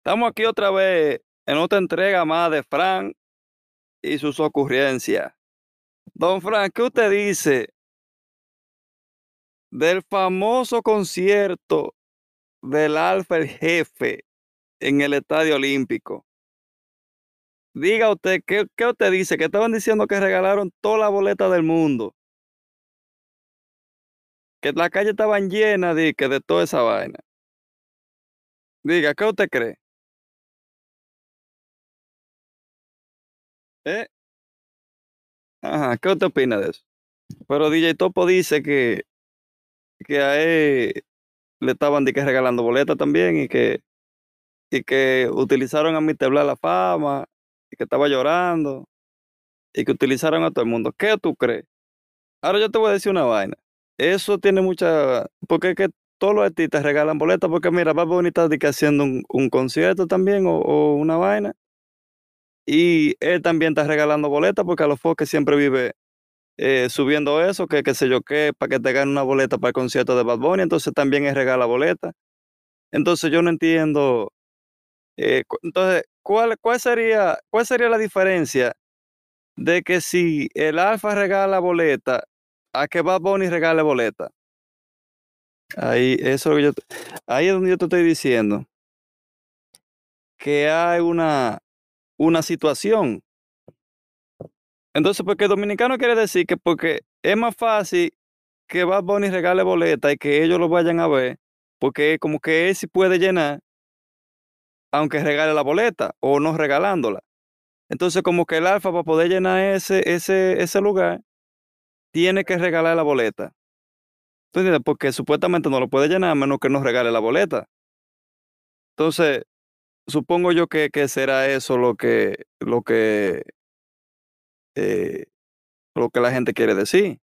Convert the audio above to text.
Estamos aquí otra vez en otra entrega más de Frank y sus ocurrencias. Don Frank, ¿qué usted dice del famoso concierto del Alfa el Jefe en el Estadio Olímpico? Diga usted, ¿qué, qué usted dice? Que estaban diciendo que regalaron toda la boleta del mundo. Que las calles estaban llenas de, que de toda esa vaina. Diga, ¿qué usted cree? ¿Eh? Ajá, ¿qué usted opina de eso? Pero DJ Topo dice que, que a él le estaban de que regalando boletas también y que, y que utilizaron a Mr. Bla la fama y que estaba llorando y que utilizaron a todo el mundo. ¿Qué tú crees? Ahora yo te voy a decir una vaina. Eso tiene mucha... Porque es que todos los artistas regalan boletas porque mira, va bonita de que haciendo un, un concierto también o, o una vaina. Y él también está regalando boletas porque a los foques siempre vive eh, subiendo eso, que qué sé yo qué, para que te ganen una boleta para el concierto de Bad Bunny, entonces también él regala boletas. Entonces yo no entiendo. eh, entonces, ¿cuál, cuál, sería, ¿cuál sería la diferencia de que si el Alfa regala boleta a que Bad Bunny regale boleta? Ahí, eso yo, ahí es donde yo te estoy diciendo que hay una, una situación. Entonces, porque dominicano quiere decir que porque es más fácil que Bad Bunny regale boleta y que ellos lo vayan a ver, porque como que él sí puede llenar, aunque regale la boleta o no regalándola. Entonces, como que el Alfa para poder llenar ese, ese, ese lugar, tiene que regalar la boleta. ¿Tú entiendes? Porque supuestamente no lo puede llenar a menos que no regale la boleta. Entonces, supongo yo que, que será eso lo que, lo que, eh, lo que la gente quiere decir.